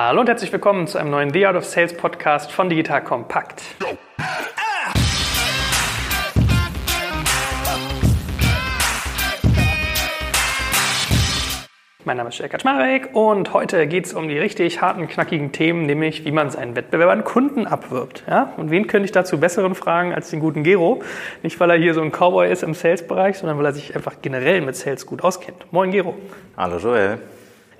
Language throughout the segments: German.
Hallo und herzlich willkommen zu einem neuen The Art of Sales Podcast von Digital Compact. Mein Name ist Jörg Kaczmarek und heute geht es um die richtig harten, knackigen Themen, nämlich wie man seinen Wettbewerbern Kunden abwirbt. Ja? Und wen könnte ich dazu besseren fragen als den guten Gero? Nicht, weil er hier so ein Cowboy ist im Sales-Bereich, sondern weil er sich einfach generell mit Sales gut auskennt. Moin Gero. Hallo Joel.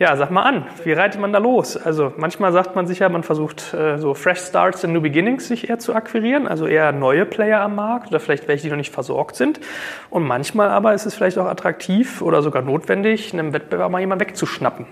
Ja, sag mal an, wie reitet man da los? Also manchmal sagt man sich ja, man versucht äh, so Fresh Starts and New Beginnings sich eher zu akquirieren, also eher neue Player am Markt oder vielleicht welche, die noch nicht versorgt sind. Und manchmal aber ist es vielleicht auch attraktiv oder sogar notwendig, einem Wettbewerber mal jemanden wegzuschnappen.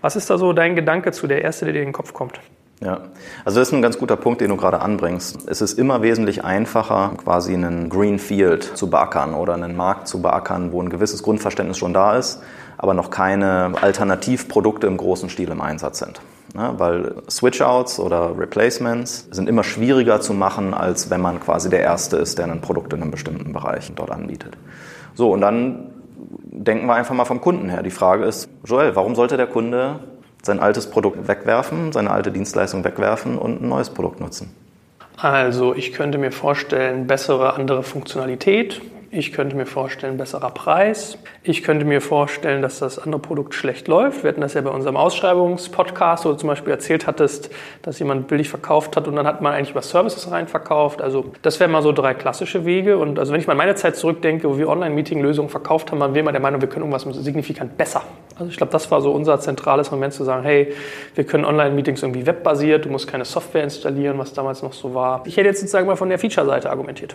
Was ist da so dein Gedanke zu der erste, der dir in den Kopf kommt? Ja, also das ist ein ganz guter Punkt, den du gerade anbringst. Es ist immer wesentlich einfacher, quasi einen Greenfield zu beackern oder einen Markt zu beackern, wo ein gewisses Grundverständnis schon da ist aber noch keine Alternativprodukte im großen Stil im Einsatz sind. Ja, weil Switchouts oder Replacements sind immer schwieriger zu machen, als wenn man quasi der Erste ist, der ein Produkt in einem bestimmten Bereich dort anbietet. So, und dann denken wir einfach mal vom Kunden her. Die Frage ist, Joel, warum sollte der Kunde sein altes Produkt wegwerfen, seine alte Dienstleistung wegwerfen und ein neues Produkt nutzen? Also ich könnte mir vorstellen, bessere andere Funktionalität, ich könnte mir vorstellen, besserer Preis. Ich könnte mir vorstellen, dass das andere Produkt schlecht läuft. Wir hatten das ja bei unserem Ausschreibungspodcast, wo du zum Beispiel erzählt hattest, dass jemand billig verkauft hat und dann hat man eigentlich über Services rein verkauft. Also das wären mal so drei klassische Wege. Und also wenn ich mal an meine Zeit zurückdenke, wo wir Online-Meeting-Lösungen verkauft haben, waren wir immer der Meinung, wir können irgendwas signifikant besser. Also ich glaube, das war so unser zentrales Moment zu sagen, hey, wir können Online-Meetings irgendwie webbasiert, du musst keine Software installieren, was damals noch so war. Ich hätte jetzt sozusagen mal von der Feature-Seite argumentiert.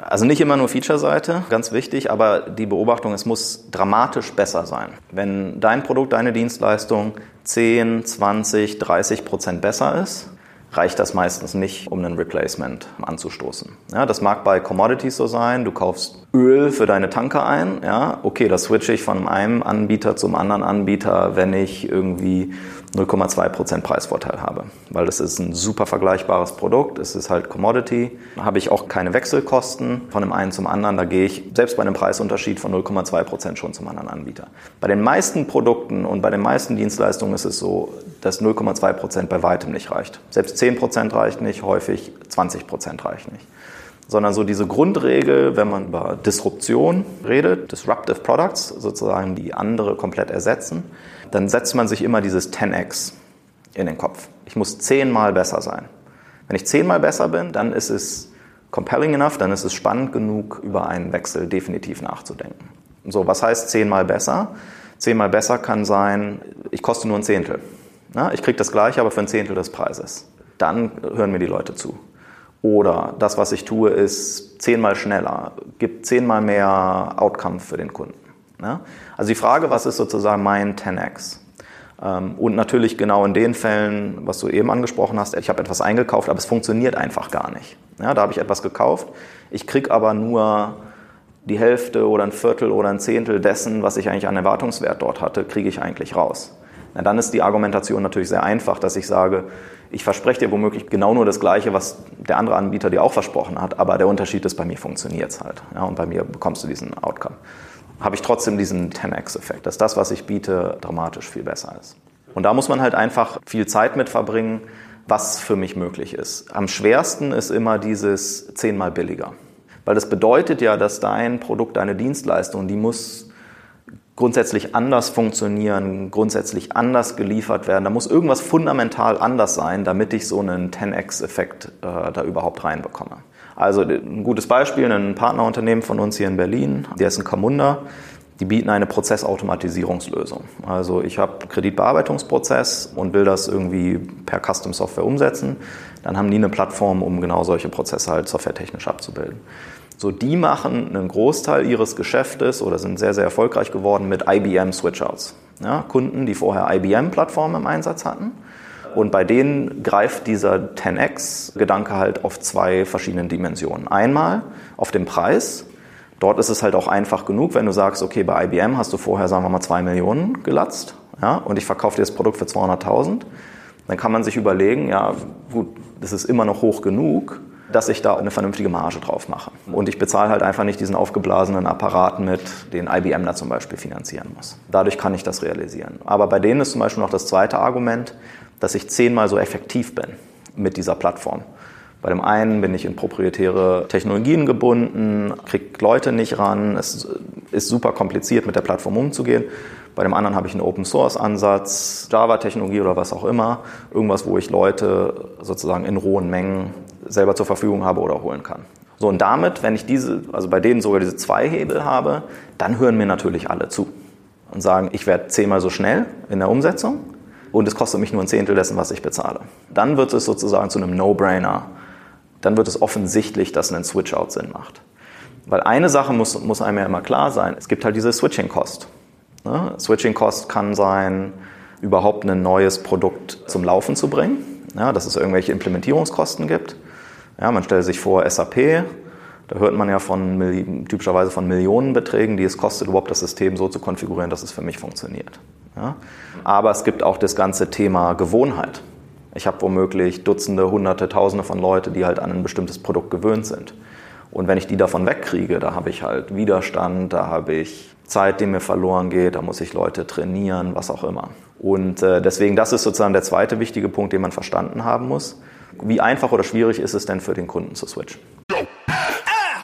Also nicht immer nur Feature-Seite, ganz wichtig, aber die Beobachtung, es muss dramatisch besser sein. Wenn dein Produkt, deine Dienstleistung 10, 20, 30 Prozent besser ist, reicht das meistens nicht, um ein Replacement anzustoßen. Ja, das mag bei Commodities so sein, du kaufst Öl für deine Tanker ein, ja, okay, das switche ich von einem Anbieter zum anderen Anbieter, wenn ich irgendwie 0,2% Preisvorteil habe, weil das ist ein super vergleichbares Produkt, es ist halt Commodity, habe ich auch keine Wechselkosten von dem einen zum anderen, da gehe ich selbst bei einem Preisunterschied von 0,2% schon zum anderen Anbieter. Bei den meisten Produkten und bei den meisten Dienstleistungen ist es so, dass 0,2% bei weitem nicht reicht. Selbst 10% reicht nicht, häufig 20% reicht nicht. Sondern so diese Grundregel, wenn man über Disruption redet, Disruptive Products, sozusagen die andere komplett ersetzen, dann setzt man sich immer dieses 10x in den Kopf. Ich muss zehnmal besser sein. Wenn ich zehnmal besser bin, dann ist es compelling enough, dann ist es spannend genug, über einen Wechsel definitiv nachzudenken. So, was heißt zehnmal besser? Zehnmal besser kann sein, ich koste nur ein Zehntel. ich kriege das gleiche, aber für ein Zehntel des Preises. Dann hören mir die Leute zu. Oder das, was ich tue, ist zehnmal schneller, gibt zehnmal mehr Outcome für den Kunden. Ja? Also die Frage, was ist sozusagen mein 10x? Ähm, und natürlich genau in den Fällen, was du eben angesprochen hast, ich habe etwas eingekauft, aber es funktioniert einfach gar nicht. Ja, da habe ich etwas gekauft, ich kriege aber nur die Hälfte oder ein Viertel oder ein Zehntel dessen, was ich eigentlich an Erwartungswert dort hatte, kriege ich eigentlich raus. Na, dann ist die Argumentation natürlich sehr einfach, dass ich sage, ich verspreche dir womöglich genau nur das Gleiche, was der andere Anbieter dir auch versprochen hat, aber der Unterschied ist, bei mir funktioniert es halt. Ja, und bei mir bekommst du diesen Outcome habe ich trotzdem diesen 10x-Effekt, dass das, was ich biete, dramatisch viel besser ist. Und da muss man halt einfach viel Zeit mit verbringen, was für mich möglich ist. Am schwersten ist immer dieses zehnmal billiger. Weil das bedeutet ja, dass dein Produkt, deine Dienstleistung, die muss grundsätzlich anders funktionieren, grundsätzlich anders geliefert werden. Da muss irgendwas fundamental anders sein, damit ich so einen 10x-Effekt äh, da überhaupt reinbekomme. Also ein gutes Beispiel, ein Partnerunternehmen von uns hier in Berlin, der ist ein Camunda, die bieten eine Prozessautomatisierungslösung. Also ich habe Kreditbearbeitungsprozess und will das irgendwie per Custom Software umsetzen. Dann haben die eine Plattform, um genau solche Prozesse halt softwaretechnisch abzubilden. So, die machen einen Großteil ihres Geschäftes oder sind sehr, sehr erfolgreich geworden mit IBM Switchouts. Ja, Kunden, die vorher IBM-Plattformen im Einsatz hatten und bei denen greift dieser 10x-Gedanke halt auf zwei verschiedenen Dimensionen. Einmal auf den Preis. Dort ist es halt auch einfach genug, wenn du sagst, okay, bei IBM hast du vorher, sagen wir mal, zwei Millionen gelatzt ja, und ich verkaufe dir das Produkt für 200.000. Dann kann man sich überlegen, ja, gut, das ist immer noch hoch genug, dass ich da eine vernünftige Marge drauf mache. Und ich bezahle halt einfach nicht diesen aufgeblasenen Apparat mit, den IBM da zum Beispiel finanzieren muss. Dadurch kann ich das realisieren. Aber bei denen ist zum Beispiel noch das zweite Argument, dass ich zehnmal so effektiv bin mit dieser Plattform. Bei dem einen bin ich in proprietäre Technologien gebunden, kriege Leute nicht ran, es ist super kompliziert, mit der Plattform umzugehen. Bei dem anderen habe ich einen Open Source Ansatz, Java-Technologie oder was auch immer. Irgendwas, wo ich Leute sozusagen in rohen Mengen selber zur Verfügung habe oder holen kann. So, und damit, wenn ich diese, also bei denen sogar diese zwei Hebel habe, dann hören mir natürlich alle zu und sagen, ich werde zehnmal so schnell in der Umsetzung und es kostet mich nur ein Zehntel dessen, was ich bezahle. Dann wird es sozusagen zu einem No-Brainer. Dann wird es offensichtlich, dass ein Switch-Out Sinn macht. Weil eine Sache muss, muss einem ja immer klar sein, es gibt halt diese Switching-Cost. Ne? Switching-Cost kann sein, überhaupt ein neues Produkt zum Laufen zu bringen, ja, dass es irgendwelche Implementierungskosten gibt. Ja, man stellt sich vor, SAP, da hört man ja von, typischerweise von Millionenbeträgen, die es kostet, überhaupt das System so zu konfigurieren, dass es für mich funktioniert. Ja? Aber es gibt auch das ganze Thema Gewohnheit. Ich habe womöglich Dutzende, Hunderte, Tausende von Leuten, die halt an ein bestimmtes Produkt gewöhnt sind. Und wenn ich die davon wegkriege, da habe ich halt Widerstand, da habe ich Zeit, die mir verloren geht, da muss ich Leute trainieren, was auch immer. Und äh, deswegen, das ist sozusagen der zweite wichtige Punkt, den man verstanden haben muss. Wie einfach oder schwierig ist es denn für den Kunden zu switchen?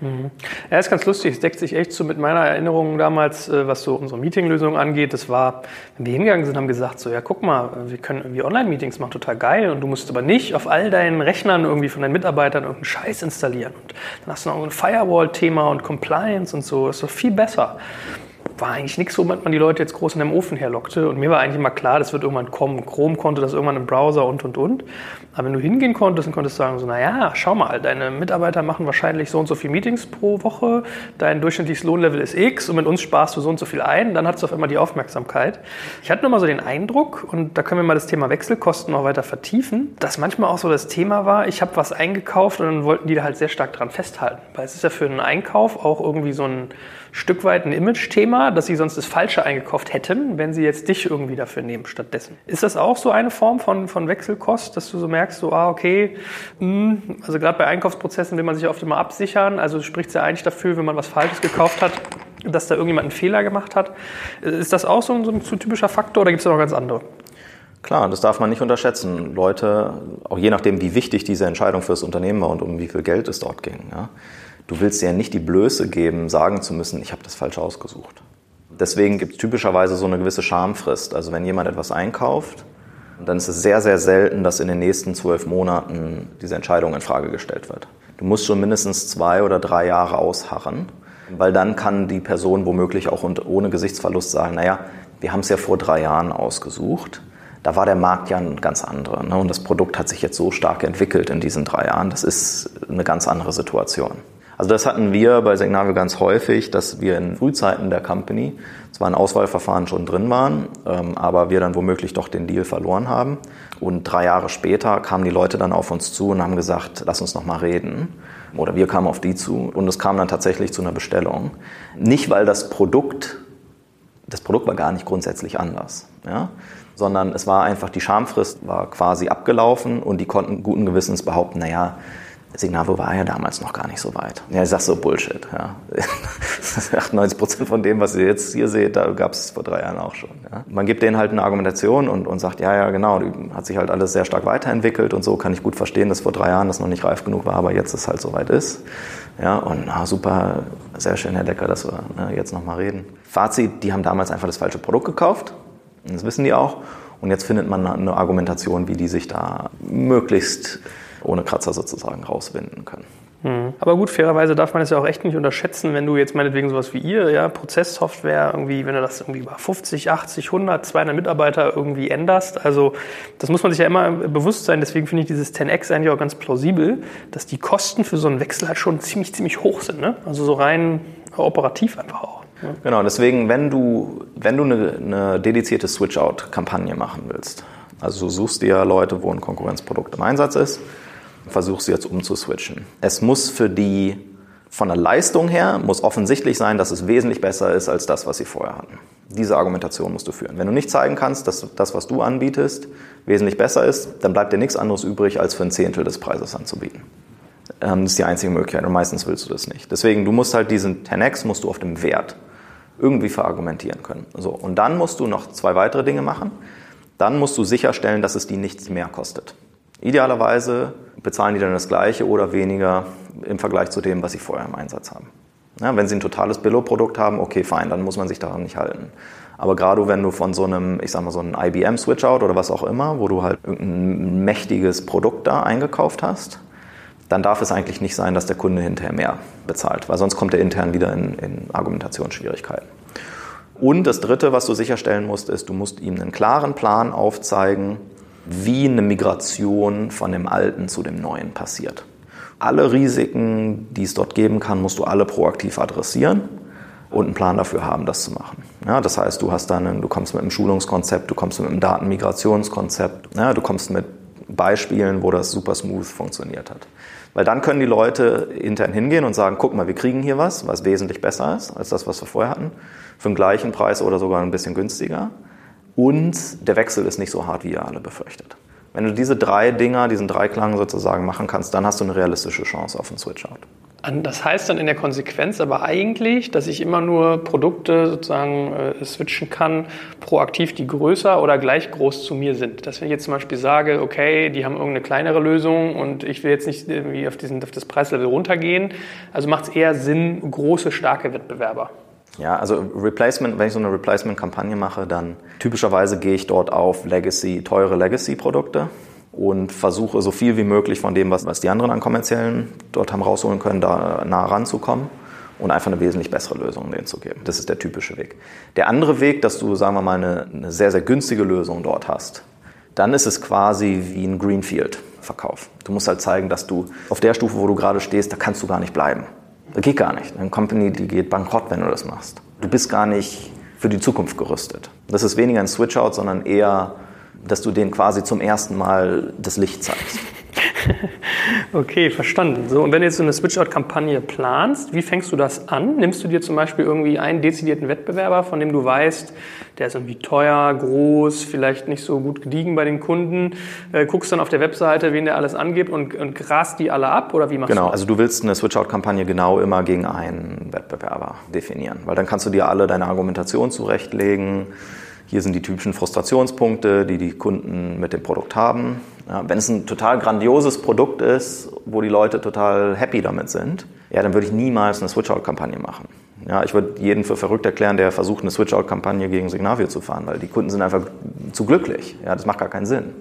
Mhm. Ja, ist ganz lustig. Es deckt sich echt so mit meiner Erinnerung damals, äh, was so unsere Meetinglösung angeht. Das war, wenn wir hingegangen sind, haben gesagt, so, ja, guck mal, wir können irgendwie Online-Meetings machen, total geil. Und du musst aber nicht auf all deinen Rechnern irgendwie von deinen Mitarbeitern irgendeinen Scheiß installieren. Und dann hast du noch ein Firewall-Thema und Compliance und so. Das ist doch viel besser war eigentlich nichts, womit man die Leute jetzt groß in dem Ofen herlockte. Und mir war eigentlich immer klar, das wird irgendwann kommen. Chrome konnte das irgendwann im Browser und, und, und. Aber wenn du hingehen konntest und konntest sagen, so, naja, schau mal, deine Mitarbeiter machen wahrscheinlich so und so viele Meetings pro Woche, dein durchschnittliches Lohnlevel ist X und mit uns sparst du so und so viel ein, dann hat es auf einmal die Aufmerksamkeit. Ich hatte nur mal so den Eindruck, und da können wir mal das Thema Wechselkosten noch weiter vertiefen, dass manchmal auch so das Thema war, ich habe was eingekauft und dann wollten die da halt sehr stark dran festhalten. Weil es ist ja für einen Einkauf auch irgendwie so ein Stück weit ein Image-Thema, dass sie sonst das Falsche eingekauft hätten, wenn sie jetzt dich irgendwie dafür nehmen stattdessen. Ist das auch so eine Form von, von Wechselkost, dass du so merkst, so, ah, okay, mh, hm, also gerade bei Einkaufsprozessen will man sich oft immer absichern, also spricht es ja eigentlich dafür, wenn man was Falsches gekauft hat, dass da irgendjemand einen Fehler gemacht hat. Ist das auch so ein, so ein typischer Faktor oder gibt es da noch ganz andere? Klar, das darf man nicht unterschätzen. Leute, auch je nachdem, wie wichtig diese Entscheidung für das Unternehmen war und um wie viel Geld es dort ging. Ja, du willst dir ja nicht die Blöße geben, sagen zu müssen, ich habe das falsch ausgesucht. Deswegen gibt es typischerweise so eine gewisse Schamfrist. Also wenn jemand etwas einkauft, dann ist es sehr, sehr selten, dass in den nächsten zwölf Monaten diese Entscheidung in Frage gestellt wird. Du musst schon mindestens zwei oder drei Jahre ausharren, weil dann kann die Person womöglich auch ohne Gesichtsverlust sagen, naja, wir haben es ja vor drei Jahren ausgesucht. Da war der Markt ja ein ganz anderer. Ne? Und das Produkt hat sich jetzt so stark entwickelt in diesen drei Jahren. Das ist eine ganz andere Situation. Also das hatten wir bei Signavio ganz häufig, dass wir in Frühzeiten der Company zwar ein Auswahlverfahren schon drin waren, ähm, aber wir dann womöglich doch den Deal verloren haben. Und drei Jahre später kamen die Leute dann auf uns zu und haben gesagt, lass uns noch mal reden. Oder wir kamen auf die zu und es kam dann tatsächlich zu einer Bestellung. Nicht, weil das Produkt, das Produkt war gar nicht grundsätzlich anders, ja? sondern es war einfach, die Schamfrist war quasi abgelaufen und die konnten guten Gewissens behaupten, naja, Signavo war ja damals noch gar nicht so weit. Ja, ich sag so Bullshit. Ja. 98 Prozent von dem, was ihr jetzt hier seht, da gab es vor drei Jahren auch schon. Ja. Man gibt denen halt eine Argumentation und, und sagt, ja, ja, genau, hat sich halt alles sehr stark weiterentwickelt und so kann ich gut verstehen, dass vor drei Jahren das noch nicht reif genug war, aber jetzt es halt soweit ist. Ja, und na, super, sehr schön, Herr Decker, dass wir ne, jetzt nochmal reden. Fazit, die haben damals einfach das falsche Produkt gekauft. Das wissen die auch. Und jetzt findet man eine Argumentation, wie die sich da möglichst ohne Kratzer sozusagen rauswinden können. Mhm. Aber gut, fairerweise darf man es ja auch echt nicht unterschätzen, wenn du jetzt meinetwegen sowas wie ihr, ja, Prozesssoftware, irgendwie, wenn du das irgendwie bei 50, 80, 100, 200 Mitarbeiter irgendwie änderst. Also, das muss man sich ja immer bewusst sein. Deswegen finde ich dieses 10x eigentlich auch ganz plausibel, dass die Kosten für so einen Wechsel halt schon ziemlich, ziemlich hoch sind. Ne? Also, so rein operativ einfach auch. Ja. Genau, deswegen, wenn du, wenn du eine, eine dedizierte Switch-Out-Kampagne machen willst, also du suchst dir Leute, wo ein Konkurrenzprodukt im Einsatz ist, versuchst du jetzt umzuswitchen. Es muss für die von der Leistung her muss offensichtlich sein, dass es wesentlich besser ist als das, was sie vorher hatten. Diese Argumentation musst du führen. Wenn du nicht zeigen kannst, dass das, was du anbietest, wesentlich besser ist, dann bleibt dir nichts anderes übrig, als für ein Zehntel des Preises anzubieten. Ähm, das ist die einzige Möglichkeit und meistens willst du das nicht. Deswegen, du musst halt diesen 10x musst du auf dem Wert irgendwie verargumentieren können. So, und dann musst du noch zwei weitere Dinge machen. Dann musst du sicherstellen, dass es die nichts mehr kostet. Idealerweise bezahlen die dann das Gleiche oder weniger im Vergleich zu dem, was sie vorher im Einsatz haben. Ja, wenn sie ein totales Billo-Produkt haben, okay, fein, dann muss man sich daran nicht halten. Aber gerade wenn du von so einem, ich sag mal, so einem IBM-Switchout oder was auch immer, wo du halt irgendein mächtiges Produkt da eingekauft hast, dann darf es eigentlich nicht sein, dass der Kunde hinterher mehr bezahlt, weil sonst kommt er intern wieder in, in Argumentationsschwierigkeiten. Und das Dritte, was du sicherstellen musst, ist, du musst ihm einen klaren Plan aufzeigen, wie eine Migration von dem Alten zu dem Neuen passiert. Alle Risiken, die es dort geben kann, musst du alle proaktiv adressieren und einen Plan dafür haben, das zu machen. Ja, das heißt, du hast dann, du kommst mit einem Schulungskonzept, du kommst mit einem Datenmigrationskonzept, ja, du kommst mit Beispielen, wo das super smooth funktioniert hat. Weil dann können die Leute intern hingehen und sagen, guck mal, wir kriegen hier was, was wesentlich besser ist als das, was wir vorher hatten, für den gleichen Preis oder sogar ein bisschen günstiger. Und der Wechsel ist nicht so hart, wie ihr alle befürchtet. Wenn du diese drei Dinger, diesen Dreiklang sozusagen machen kannst, dann hast du eine realistische Chance auf einen Switch-Out. Das heißt dann in der Konsequenz aber eigentlich, dass ich immer nur Produkte sozusagen äh, switchen kann, proaktiv, die größer oder gleich groß zu mir sind. Dass wenn ich jetzt zum Beispiel sage, okay, die haben irgendeine kleinere Lösung und ich will jetzt nicht irgendwie auf, diesen, auf das Preislevel runtergehen, also macht es eher Sinn, große, starke Wettbewerber. Ja, also Replacement, wenn ich so eine Replacement-Kampagne mache, dann typischerweise gehe ich dort auf Legacy, teure Legacy-Produkte und versuche so viel wie möglich von dem, was, was die anderen an kommerziellen dort haben rausholen können, da nah ranzukommen und einfach eine wesentlich bessere Lösung denen zu geben. Das ist der typische Weg. Der andere Weg, dass du, sagen wir mal, eine, eine sehr, sehr günstige Lösung dort hast, dann ist es quasi wie ein Greenfield-Verkauf. Du musst halt zeigen, dass du auf der Stufe, wo du gerade stehst, da kannst du gar nicht bleiben. Das geht gar nicht. Eine Company, die geht bankrott, wenn du das machst. Du bist gar nicht für die Zukunft gerüstet. Das ist weniger ein Switch-Out, sondern eher dass du denen quasi zum ersten Mal das Licht zeigst. Okay, verstanden. So, und wenn du jetzt so eine Switch-Out-Kampagne planst, wie fängst du das an? Nimmst du dir zum Beispiel irgendwie einen dezidierten Wettbewerber, von dem du weißt, der ist irgendwie teuer, groß, vielleicht nicht so gut gediegen bei den Kunden, äh, guckst dann auf der Webseite, wen der alles angibt und, und grast die alle ab oder wie machst genau, du das? Genau, also du willst eine Switch-Out-Kampagne genau immer gegen einen Wettbewerber definieren, weil dann kannst du dir alle deine Argumentation zurechtlegen, hier sind die typischen Frustrationspunkte, die die Kunden mit dem Produkt haben. Ja, wenn es ein total grandioses Produkt ist, wo die Leute total happy damit sind, ja, dann würde ich niemals eine Switch-Out-Kampagne machen. Ja, ich würde jeden für verrückt erklären, der versucht, eine Switch-Out-Kampagne gegen Signavio zu fahren, weil die Kunden sind einfach zu glücklich. Ja, das macht gar keinen Sinn.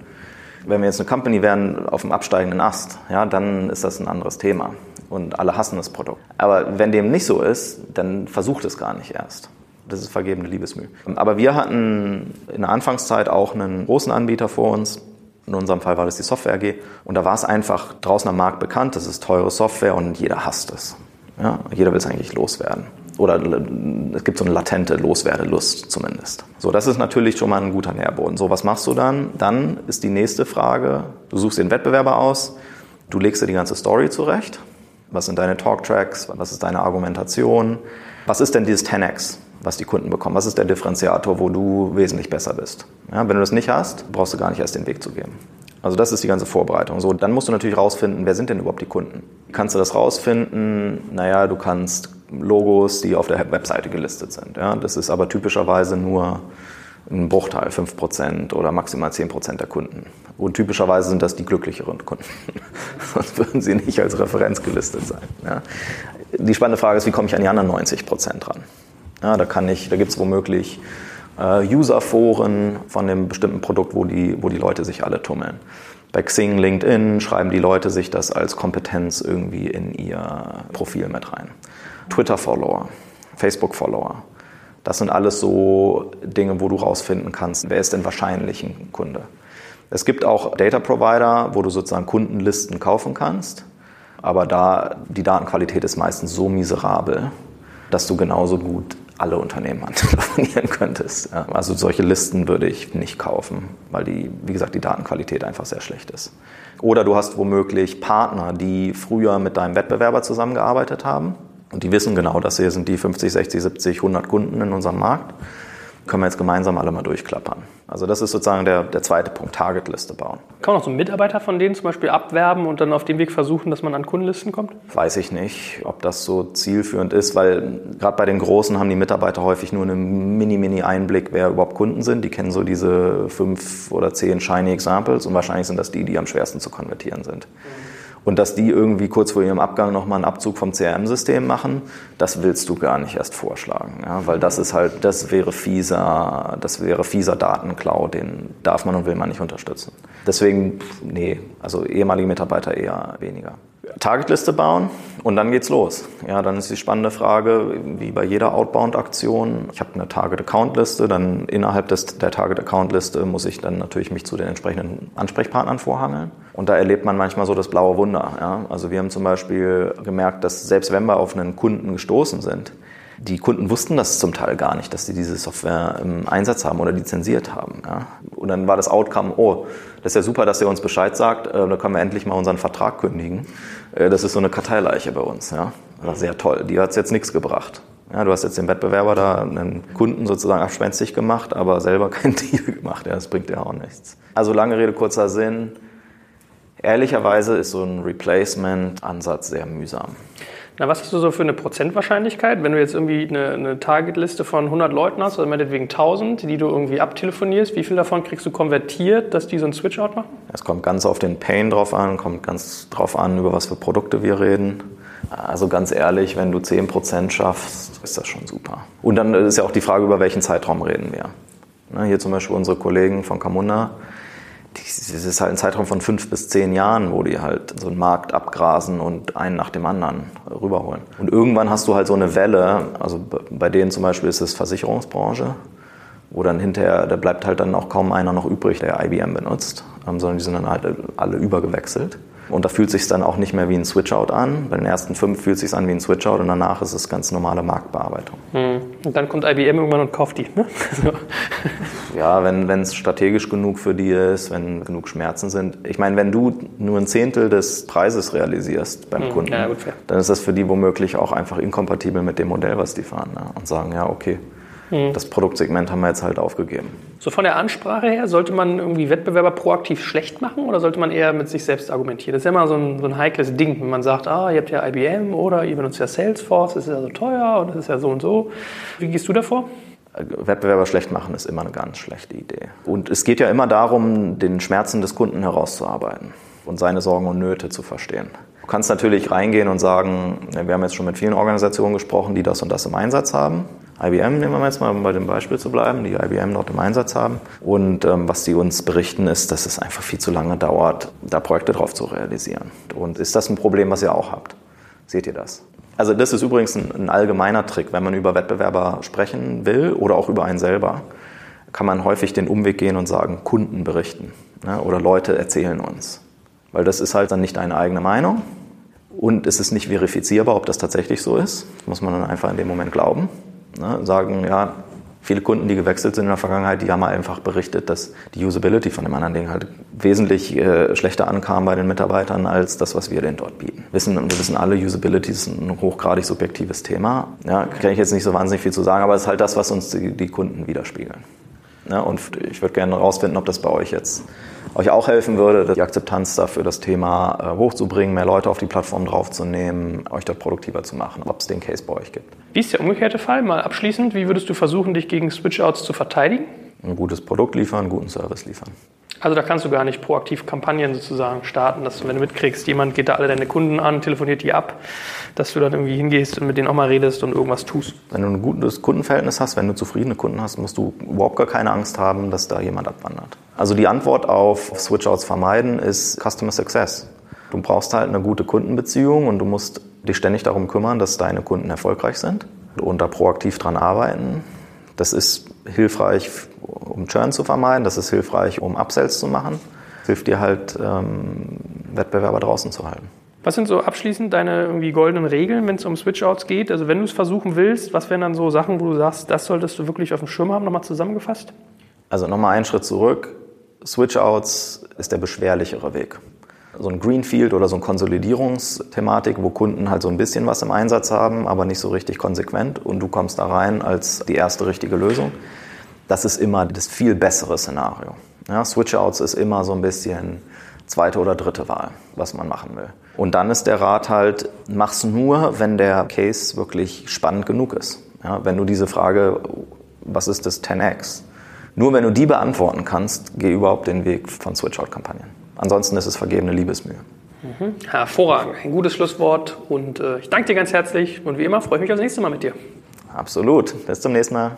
Wenn wir jetzt eine Company wären auf dem absteigenden Ast, ja, dann ist das ein anderes Thema und alle hassen das Produkt. Aber wenn dem nicht so ist, dann versucht es gar nicht erst. Das ist vergebene Liebesmüh. Aber wir hatten in der Anfangszeit auch einen großen Anbieter vor uns. In unserem Fall war das die Software AG. Und da war es einfach draußen am Markt bekannt, das ist teure Software und jeder hasst es. Ja, jeder will es eigentlich loswerden. Oder es gibt so eine latente Loswerdelust zumindest. So, das ist natürlich schon mal ein guter Nährboden. So, was machst du dann? Dann ist die nächste Frage, du suchst den Wettbewerber aus, du legst dir die ganze Story zurecht. Was sind deine Talktracks? Was ist deine Argumentation? Was ist denn dieses 10x? Was die Kunden bekommen. Was ist der Differenziator, wo du wesentlich besser bist? Ja, wenn du das nicht hast, brauchst du gar nicht erst den Weg zu gehen. Also das ist die ganze Vorbereitung. So, dann musst du natürlich rausfinden, wer sind denn überhaupt die Kunden? Kannst du das rausfinden? Naja, du kannst Logos, die auf der Webseite gelistet sind. Ja, das ist aber typischerweise nur ein Bruchteil, 5% oder maximal 10% der Kunden. Und typischerweise sind das die glücklicheren Kunden. Sonst würden sie nicht als Referenz gelistet sein. Ja. Die spannende Frage ist, wie komme ich an die anderen 90% ran? Ja, da kann ich, da gibt es womöglich äh, Userforen von dem bestimmten Produkt, wo die, wo die Leute sich alle tummeln. Bei Xing, LinkedIn schreiben die Leute sich das als Kompetenz irgendwie in ihr Profil mit rein. Twitter-Follower, Facebook-Follower. Das sind alles so Dinge, wo du rausfinden kannst, wer ist denn wahrscheinlich ein Kunde. Es gibt auch Data Provider, wo du sozusagen Kundenlisten kaufen kannst, aber da die Datenqualität ist meistens so miserabel, dass du genauso gut alle Unternehmen antelefonieren könntest. Also solche Listen würde ich nicht kaufen, weil die, wie gesagt, die Datenqualität einfach sehr schlecht ist. Oder du hast womöglich Partner, die früher mit deinem Wettbewerber zusammengearbeitet haben und die wissen genau, dass hier sind die 50, 60, 70, 100 Kunden in unserem Markt können wir jetzt gemeinsam alle mal durchklappern. Also das ist sozusagen der, der zweite Punkt, Targetliste bauen. Kann man auch so Mitarbeiter von denen zum Beispiel abwerben und dann auf dem Weg versuchen, dass man an Kundenlisten kommt? Weiß ich nicht, ob das so zielführend ist, weil gerade bei den Großen haben die Mitarbeiter häufig nur einen mini-mini-Einblick, wer überhaupt Kunden sind. Die kennen so diese fünf oder zehn shiny Examples und wahrscheinlich sind das die, die am schwersten zu konvertieren sind. Mhm. Und dass die irgendwie kurz vor ihrem Abgang nochmal einen Abzug vom CRM-System machen, das willst du gar nicht erst vorschlagen. Ja? Weil das ist halt, das wäre fieser, das wäre fieser Datenklau, den darf man und will man nicht unterstützen. Deswegen, nee, also ehemalige Mitarbeiter eher weniger. Targetliste bauen und dann geht's los. Ja, dann ist die spannende Frage, wie bei jeder Outbound-Aktion. Ich habe eine Target-Account-Liste, dann innerhalb des, der Target-Account-Liste muss ich dann natürlich mich zu den entsprechenden Ansprechpartnern vorhangeln. Und da erlebt man manchmal so das blaue Wunder. Ja? Also wir haben zum Beispiel gemerkt, dass selbst wenn wir auf einen Kunden gestoßen sind, die Kunden wussten das zum Teil gar nicht, dass sie diese Software im Einsatz haben oder lizenziert haben. Ja. Und dann war das Outcome, oh, das ist ja super, dass ihr uns Bescheid sagt, äh, da können wir endlich mal unseren Vertrag kündigen. Äh, das ist so eine Karteileiche bei uns. Ja. Sehr toll. Die hat jetzt nichts gebracht. Ja, du hast jetzt den Wettbewerber da, einen Kunden sozusagen abspenstig gemacht, aber selber kein Deal gemacht. Ja, das bringt ja auch nichts. Also lange Rede, kurzer Sinn. Ehrlicherweise ist so ein Replacement-Ansatz sehr mühsam. Na, was hast du so für eine Prozentwahrscheinlichkeit, wenn du jetzt irgendwie eine, eine Targetliste von 100 Leuten hast, oder meinetwegen 1000, die du irgendwie abtelefonierst, wie viel davon kriegst du konvertiert, dass die so einen Switch-Out machen? Es kommt ganz auf den Pain drauf an, kommt ganz drauf an, über was für Produkte wir reden. Also ganz ehrlich, wenn du 10% schaffst, ist das schon super. Und dann ist ja auch die Frage, über welchen Zeitraum reden wir. Hier zum Beispiel unsere Kollegen von Camunda, das ist halt ein Zeitraum von fünf bis zehn Jahren, wo die halt so einen Markt abgrasen und einen nach dem anderen rüberholen. Und irgendwann hast du halt so eine Welle, also bei denen zum Beispiel ist es Versicherungsbranche, wo dann hinterher, da bleibt halt dann auch kaum einer noch übrig, der IBM benutzt, ähm, sondern die sind dann halt alle übergewechselt. Und da fühlt sich dann auch nicht mehr wie ein Switchout an. Bei den ersten fünf fühlt sich an wie ein Switchout und danach ist es ganz normale Marktbearbeitung. Hm. Und dann kommt IBM irgendwann und kauft die. Ne? ja, wenn es strategisch genug für die ist, wenn genug Schmerzen sind. Ich meine, wenn du nur ein Zehntel des Preises realisierst beim hm. Kunden, ja, gut, dann ist das für die womöglich auch einfach inkompatibel mit dem Modell, was die fahren. Ne? Und sagen, ja, okay, hm. Das Produktsegment haben wir jetzt halt aufgegeben. So von der Ansprache her, sollte man irgendwie Wettbewerber proaktiv schlecht machen oder sollte man eher mit sich selbst argumentieren? Das ist ja immer so ein, so ein heikles Ding, wenn man sagt, ah, ihr habt ja IBM oder ihr benutzt ja Salesforce, das ist ja so teuer und das ist ja so und so. Wie gehst du davor? Wettbewerber schlecht machen ist immer eine ganz schlechte Idee. Und es geht ja immer darum, den Schmerzen des Kunden herauszuarbeiten und seine Sorgen und Nöte zu verstehen. Du kannst natürlich reingehen und sagen, wir haben jetzt schon mit vielen Organisationen gesprochen, die das und das im Einsatz haben. IBM, nehmen wir jetzt mal, um bei dem Beispiel zu bleiben, die IBM dort im Einsatz haben. Und ähm, was sie uns berichten, ist, dass es einfach viel zu lange dauert, da Projekte drauf zu realisieren. Und ist das ein Problem, was ihr auch habt? Seht ihr das? Also das ist übrigens ein, ein allgemeiner Trick, wenn man über Wettbewerber sprechen will oder auch über einen selber, kann man häufig den Umweg gehen und sagen, Kunden berichten ne? oder Leute erzählen uns. Weil das ist halt dann nicht deine eigene Meinung und es ist nicht verifizierbar, ob das tatsächlich so ist. Das muss man dann einfach in dem Moment glauben. Ne, sagen, ja, viele Kunden, die gewechselt sind in der Vergangenheit, die haben einfach berichtet, dass die Usability von dem anderen Ding halt wesentlich äh, schlechter ankam bei den Mitarbeitern als das, was wir denen dort bieten. Wissen, wir wissen alle, Usability ist ein hochgradig subjektives Thema. Ja, kann ich jetzt nicht so wahnsinnig viel zu sagen, aber es ist halt das, was uns die, die Kunden widerspiegeln. Ja, und ich würde gerne herausfinden, ob das bei euch jetzt euch auch helfen würde, die Akzeptanz dafür das Thema äh, hochzubringen, mehr Leute auf die Plattform draufzunehmen, euch dort produktiver zu machen, ob es den Case bei euch gibt. Wie ist der umgekehrte Fall? Mal abschließend, wie würdest du versuchen, dich gegen Switchouts zu verteidigen? Ein gutes Produkt liefern, einen guten Service liefern. Also da kannst du gar nicht proaktiv Kampagnen sozusagen starten, dass du, wenn du mitkriegst, jemand geht da alle deine Kunden an, telefoniert die ab, dass du dann irgendwie hingehst und mit denen auch mal redest und irgendwas tust. Wenn du ein gutes Kundenverhältnis hast, wenn du zufriedene Kunden hast, musst du überhaupt gar keine Angst haben, dass da jemand abwandert. Also die Antwort auf Switchouts vermeiden ist Customer Success. Du brauchst halt eine gute Kundenbeziehung und du musst dich ständig darum kümmern, dass deine Kunden erfolgreich sind und da proaktiv dran arbeiten. Das ist hilfreich, um Churn zu vermeiden, das ist hilfreich, um Upsells zu machen. Das hilft dir halt, ähm, Wettbewerber draußen zu halten. Was sind so abschließend deine irgendwie goldenen Regeln, wenn es um Switchouts geht? Also wenn du es versuchen willst, was wären dann so Sachen, wo du sagst, das solltest du wirklich auf dem Schirm haben, nochmal zusammengefasst? Also nochmal einen Schritt zurück. Switchouts ist der beschwerlichere Weg. So ein Greenfield oder so eine Konsolidierungsthematik, wo Kunden halt so ein bisschen was im Einsatz haben, aber nicht so richtig konsequent und du kommst da rein als die erste richtige Lösung. Das ist immer das viel bessere Szenario. Ja, Switchouts ist immer so ein bisschen zweite oder dritte Wahl, was man machen will. Und dann ist der Rat halt, mach's nur, wenn der Case wirklich spannend genug ist. Ja, wenn du diese Frage, was ist das 10x? Nur wenn du die beantworten kannst, geh überhaupt den Weg von Switchout-Kampagnen. Ansonsten ist es vergebene Liebesmühe. Mhm. Hervorragend, ein gutes Schlusswort und äh, ich danke dir ganz herzlich und wie immer freue ich mich aufs nächste Mal mit dir. Absolut. Bis zum nächsten Mal.